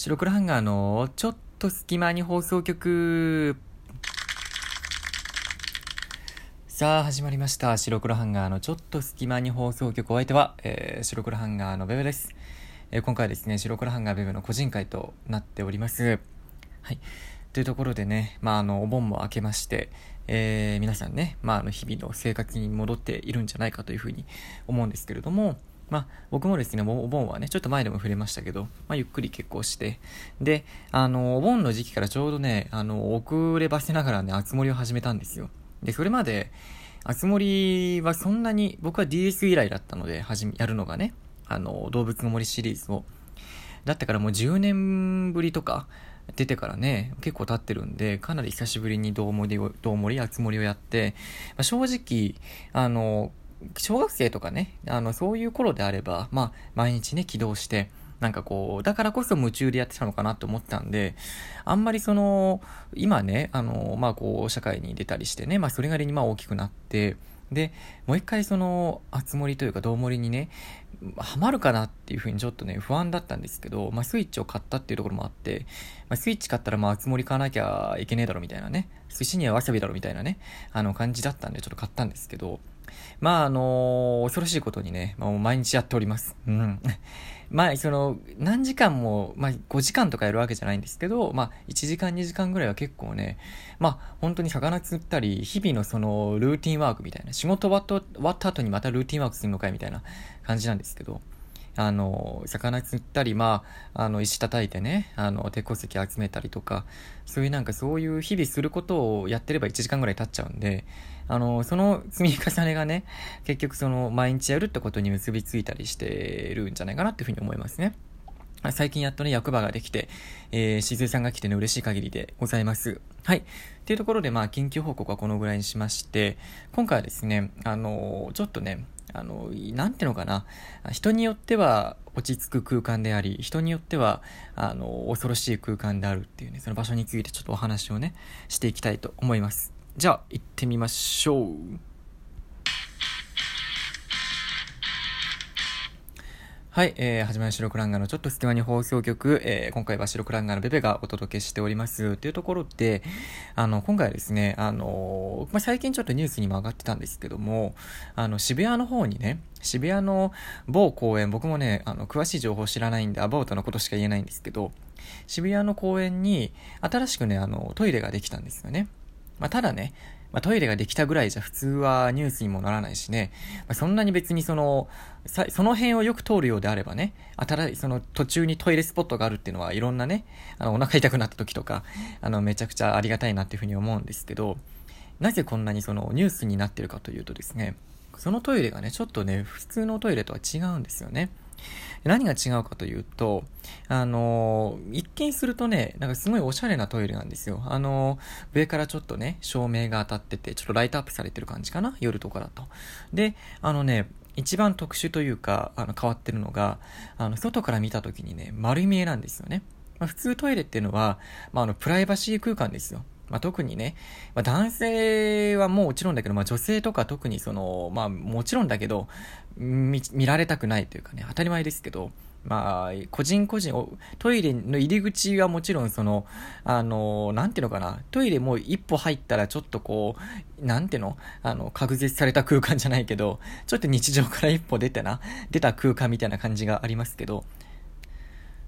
白黒ハンガーのちょっと隙間に放送局。さあ、始まりました。白黒ハンガーのちょっと隙間に放送局。お相手は、えー、白黒ハンガーのベベです。えー、今回ですね、白黒ハンガーベベの個人会となっております。はい。というところでね、まあ、あの、お盆も明けまして、えー、皆さんね、まあ、あの、日々の生活に戻っているんじゃないかというふうに思うんですけれども、まあ、僕もですね、お盆はね、ちょっと前でも触れましたけど、まあ、ゆっくり結婚して、で、あの、お盆の時期からちょうどね、あの、遅ればせながらね、つ森を始めたんですよ。で、それまで、つ森はそんなに、僕は DS 以来だったので、はじめ、やるのがね、あの、動物の森シリーズを。だったからもう10年ぶりとか、出てからね、結構経ってるんで、かなり久しぶりにどう森を、どう森、あつ森をやって、まあ、正直、あの、小学生とかね、あの、そういう頃であれば、まあ、毎日ね、起動して、なんかこう、だからこそ夢中でやってたのかなと思ったんで、あんまりその、今ね、あの、まあこう、社会に出たりしてね、まあそれなりにまあ大きくなって、で、もう一回その、あつ森というか、どう森にね、ハマるかなっていうふうにちょっとね、不安だったんですけど、まあスイッチを買ったっていうところもあって、まあスイッチ買ったらまああつ森買わなきゃいけねえだろみたいなね、寿司にはわさびだろみたいなね、あの感じだったんでちょっと買ったんですけど、まあ、あのー、恐ろしいことにね、まあ、毎日やっております。うん。まあ、その、何時間も、まあ、5時間とかやるわけじゃないんですけど、まあ、1時間、2時間ぐらいは結構ね、まあ、本当に魚釣ったり、日々のその、ルーティンワークみたいな、仕事終わった後にまたルーティンワークするのかいみたいな感じなんですけど、あの、魚釣ったり、まあ、あの、石叩いてね、あの、鉄鉱石集めたりとか、そういうなんかそういう日々することをやってれば1時間ぐらい経っちゃうんで、あの、その積み重ねがね、結局その、毎日やるってことに結びついたりしてるんじゃないかなっていうふうに思いますね。最近やっとね、役場ができて、えー、しずさんが来てね、嬉しい限りでございます。はい。っていうところで、まあ、緊急報告はこのぐらいにしまして、今回はですね、あのー、ちょっとね、あの、なんていうのかな。人によっては落ち着く空間であり、人によっては、あの、恐ろしい空間であるっていうね、その場所についてちょっとお話をね、していきたいと思います。じゃあ、行ってみましょう。はい、えー、始まり白クランガのちょっと隙間に放送局、えー、今回は白クランガのベベがお届けしております。というところで、あの、今回はですね、あの、まあ、最近ちょっとニュースにも上がってたんですけども、あの、渋谷の方にね、渋谷の某公園、僕もね、あの、詳しい情報知らないんで、アバウトのことしか言えないんですけど、渋谷の公園に、新しくね、あの、トイレができたんですよね。まあ、ただね、まあ、トイレができたぐらいじゃ普通はニュースにもならないしね、まあ、そんなに別にその、その辺をよく通るようであればね、新その途中にトイレスポットがあるっていうのはいろんなね、あの、お腹痛くなった時とか、あの、めちゃくちゃありがたいなっていうふうに思うんですけど、なぜこんなにそのニュースになってるかというとですね、そのトイレがね、ちょっとね、普通のトイレとは違うんですよね。何が違うかというと、あの、一見するとね、なんかすごいおしゃれなトイレなんですよ。あの、上からちょっとね、照明が当たってて、ちょっとライトアップされてる感じかな？夜とかだと。で、あのね、一番特殊というか、あの、変わってるのが、あの、外から見た時にね、丸見えなんですよね。まあ、普通トイレっていうのは、まあ、あの、プライバシー空間ですよ。まあ、特にね、まあ、男性はもちろんだけど、まあ、女性とか特にその、まあ、もちろんだけど、見、られたくないというかね、当たり前ですけど、まあ、個人個人、トイレの入り口はもちろんその、あの、なんていうのかな、トイレもう一歩入ったらちょっとこう、なんていうのあの、確絶された空間じゃないけど、ちょっと日常から一歩出てな、出た空間みたいな感じがありますけど、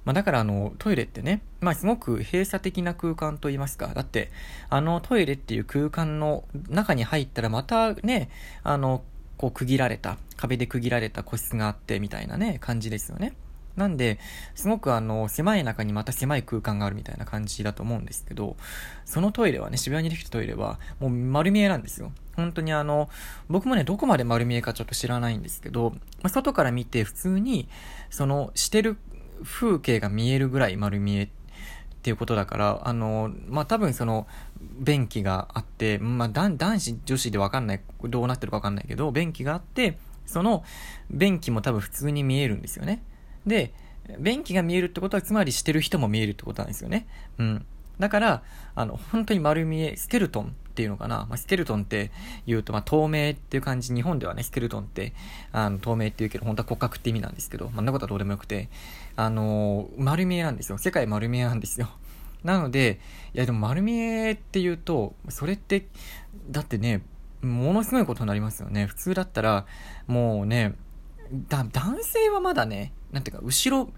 まあ、だからあの、トイレってね、まあ、すごく閉鎖的な空間と言いますか。だって、あのトイレっていう空間の中に入ったらまたね、あの、こう区切られた、壁で区切られた個室があってみたいなね、感じですよね。なんで、すごくあの、狭い中にまた狭い空間があるみたいな感じだと思うんですけど、そのトイレはね、渋谷にできたトイレは、もう丸見えなんですよ。本当にあの、僕もね、どこまで丸見えかちょっと知らないんですけど、まあ、外から見て普通に、その、してる風景が見えるぐらい丸見えっていうことだから、あの、まあ、多分その、便器があって、まあ、男子、女子でわかんない、どうなってるかわかんないけど、便器があって、その、便器も多分普通に見えるんですよね。で、便器が見えるってことは、つまりしてる人も見えるってことなんですよね。うん。だから、あの、本当に丸見え、スケルトンっていうのかな。まあ、スケルトンって言うと、まあ、透明っていう感じ、日本ではね、スケルトンって、あの、透明って言うけど、本当は骨格って意味なんですけど、まあ、んなことはどうでもよくて、あのー、丸見えなんですよ。世界丸見えなんですよ。なので、いやでも丸見えって言うと、それって、だってね、ものすごいことになりますよね。普通だったら、もうね、だ、男性はまだね、なんていうか、後ろ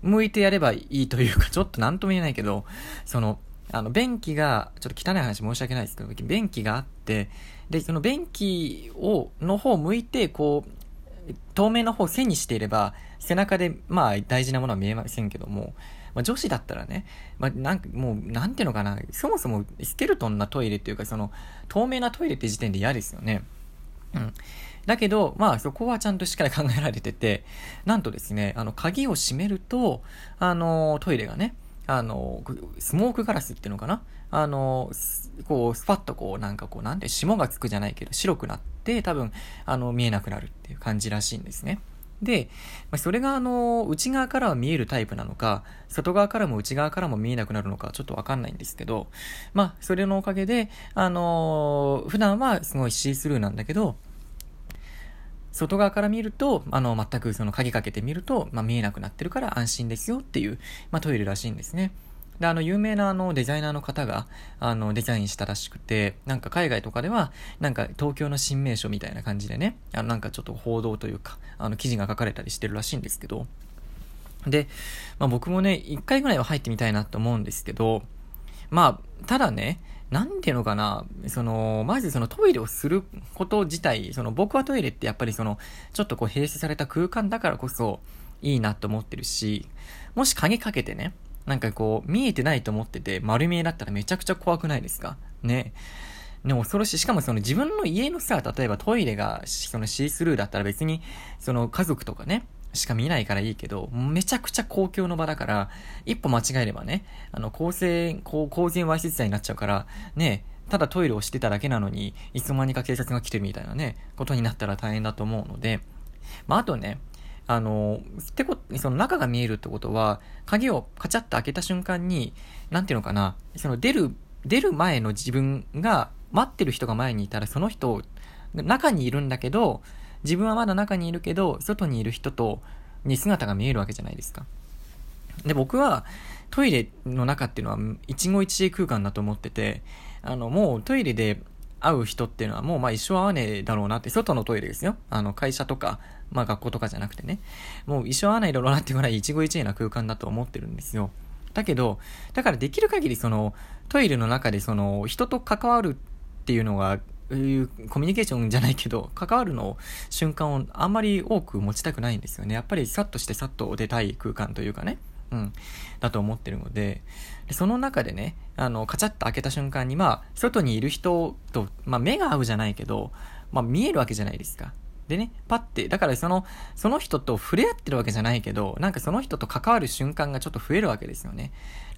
向いてやればいいというか、ちょっとなんとも言えないけど、その、あの、便器が、ちょっと汚い話申し訳ないですけど、便器があって、で、その便器を、の方を向いて、こう、透明の方を背にしていれば、背中で、まあ、大事なものは見えませんけども、まあ、女子だったらね、まあ、なんかもう、なんていうのかな、そもそもスケルトンなトイレっていうか、その、透明なトイレって時点で嫌ですよね。うん。だけど、まあそこはちゃんとしっかり考えられてて、なんとですね、あの、鍵を閉めると、あの、トイレがね、あの、スモークガラスっていうのかな？あの、こう、スパッとこう、なんかこう、なんて、霜がつくじゃないけど、白くなって、多分、あの、見えなくなるっていう感じらしいんですね。で、それがあの、内側からは見えるタイプなのか、外側からも内側からも見えなくなるのか、ちょっとわかんないんですけど、まあ、それのおかげで、あの普段はすごいシースルーなんだけど、外側から見ると、あの、全くその鍵かけてみると、まあ、見えなくなってるから安心ですよっていう、まあ、トイレらしいんですね。で、あの、有名なあの、デザイナーの方が、あの、デザインしたらしくて、なんか海外とかでは、なんか東京の新名所みたいな感じでね、あの、なんかちょっと報道というか、あの、記事が書かれたりしてるらしいんですけど、で、まあ僕もね、一回ぐらいは入ってみたいなと思うんですけど、まあ、ただね、なんていうのかな、その、まずそのトイレをすること自体、その僕はトイレってやっぱりその、ちょっとこう閉鎖された空間だからこそいいなと思ってるし、もし鍵かけてね、なんかこう、見えてないと思ってて丸見えだったらめちゃくちゃ怖くないですか？ね。ね、恐ろしい。しかもその自分の家のさ、例えばトイレがそのシースルーだったら別に、その家族とかね、しか見ないからいいけど、めちゃくちゃ公共の場だから、一歩間違えればね、あの、公正、公然わいせつ罪になっちゃうから、ね、ただトイレをしてただけなのに、いつの間にか警察が来てるみたいなね、ことになったら大変だと思うので、まあ、あとね、あの、ってこと、その中が見えるってことは、鍵をカチャッと開けた瞬間に、なんていうのかな、その出る、出る前の自分が、待ってる人が前にいたら、その人、中にいるんだけど、自分はまだ中にいるけど、外にいる人と、に姿が見えるわけじゃないですか。で、僕はトイレの中っていうのは一期一会空間だと思ってて、あの、もうトイレで会う人っていうのはもうまあ一生会わねえだろうなって、外のトイレですよ。あの、会社とか、まあ学校とかじゃなくてね。もう一生会わないだろうなっていうぐらい一期一会な空間だと思ってるんですよ。だけど、だからできる限りその、トイレの中でその、人と関わるっていうのがいうコミュニケーションじゃないけど、関わるの瞬間をあんまり多く持ちたくないんですよね。やっぱりさっとしてさっと出たい空間というかね。うん。だと思ってるので、でその中でね、あの、カチャッと開けた瞬間に、まあ、外にいる人と、まあ、目が合うじゃないけど、まあ、見えるわけじゃないですか。でね、パッて、だからその、その人と触れ合ってるわけじゃないけど、なんかその人と関わる瞬間がちょっと増えるわけですよね。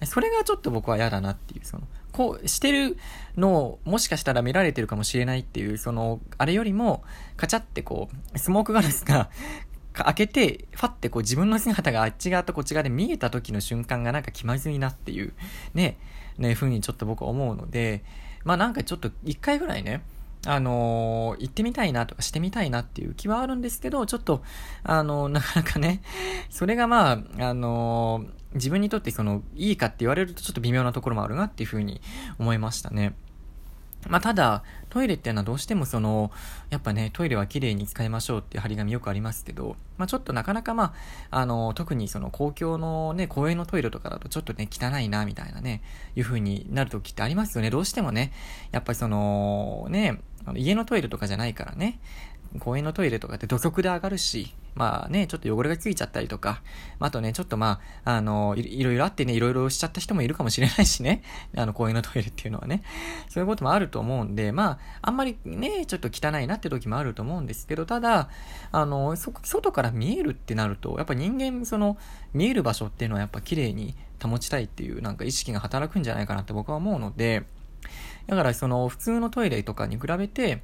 それがちょっと僕は嫌だなっていう、その、こうしてるのをもしかしたら見られてるかもしれないっていう、その、あれよりも、カチャってこう、スモークガラスが 開けて、ファってこう自分の姿があっち側とこっち側で見えた時の瞬間がなんか気まずいなっていう、ね、ね、ふうにちょっと僕は思うので、まあなんかちょっと一回ぐらいね、あの、行ってみたいなとかしてみたいなっていう気はあるんですけど、ちょっと、あの、なかなかね、それがまあ、あの、自分にとってその、いいかって言われるとちょっと微妙なところもあるなっていうふうに思いましたね。まあ、ただ、トイレっていうのはどうしてもその、やっぱね、トイレは綺麗に使いましょうっていう張り紙よくありますけど、まあ、ちょっとなかなかまあ、あの、特にその公共のね、公園のトイレとかだとちょっとね、汚いな、みたいなね、いう風になる時ってありますよね。どうしてもね、やっぱりその、ね、家のトイレとかじゃないからね、公園のトイレとかって土足で上がるし、まあね、ちょっと汚れがついちゃったりとか、あとね、ちょっとまあ、あのい、いろいろあってね、いろいろしちゃった人もいるかもしれないしね、あの、公園のトイレっていうのはね、そういうこともあると思うんで、まあ、あんまりね、ちょっと汚いなって時もあると思うんですけど、ただ、あの、そ、外から見えるってなると、やっぱ人間、その、見える場所っていうのはやっぱ綺麗に保ちたいっていうなんか意識が働くんじゃないかなって僕は思うので、だからその普通のトイレとかに比べて、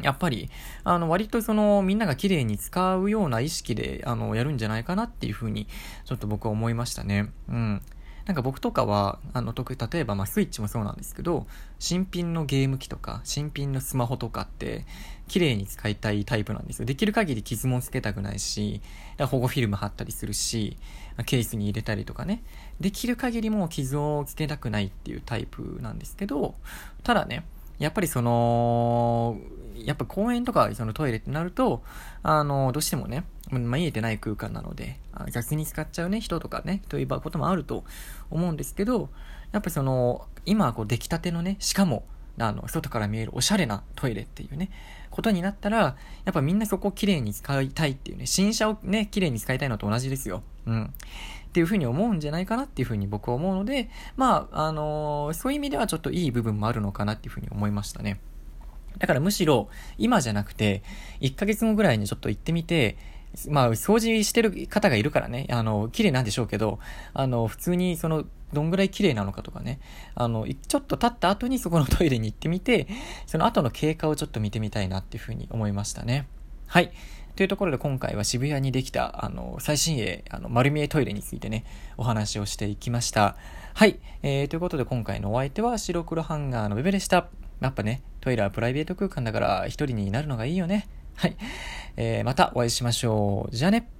やっぱり、あの、割とその、みんなが綺麗に使うような意識で、あの、やるんじゃないかなっていうふうに、ちょっと僕は思いましたね。うん。なんか僕とかは、あの、特例えば、ま、スイッチもそうなんですけど、新品のゲーム機とか、新品のスマホとかって、綺麗に使いたいタイプなんですよ。できる限り傷もつけたくないし、保護フィルム貼ったりするし、ケースに入れたりとかね。できる限りもう傷をつけたくないっていうタイプなんですけど、ただね、やっぱりその、やっぱ公園とかそのトイレってなると、あの、どうしてもね、ま、見えてない空間なので、逆に使っちゃうね、人とかね、ということもあると思うんですけど、やっぱりその、今こう出来たてのね、しかも、あの、外から見えるおしゃれなトイレっていうね、ことになったら、やっぱみんなそこを綺麗に使いたいっていうね、新車をね、綺麗に使いたいのと同じですよ。うん。っていうふうに思うんじゃないかなっていうふうに僕は思うので、まあ、あのー、そういう意味ではちょっといい部分もあるのかなっていうふうに思いましたね。だからむしろ、今じゃなくて、1ヶ月後ぐらいにちょっと行ってみて、まあ、掃除してる方がいるからね、あの、綺麗なんでしょうけど、あの、普通にその、どんぐらい綺麗なのかとかね、あの、ちょっと経った後にそこのトイレに行ってみて、その後の経過をちょっと見てみたいなっていうふうに思いましたね。はい。というところで今回は渋谷にできた、あの、最新鋭、あの、丸見えトイレについてね、お話をしていきました。はい。えー、ということで今回のお相手は白黒ハンガーのベベでした。やっぱね、トイレはプライベート空間だから一人になるのがいいよね。はい。えー、またお会いしましょう。じゃあね。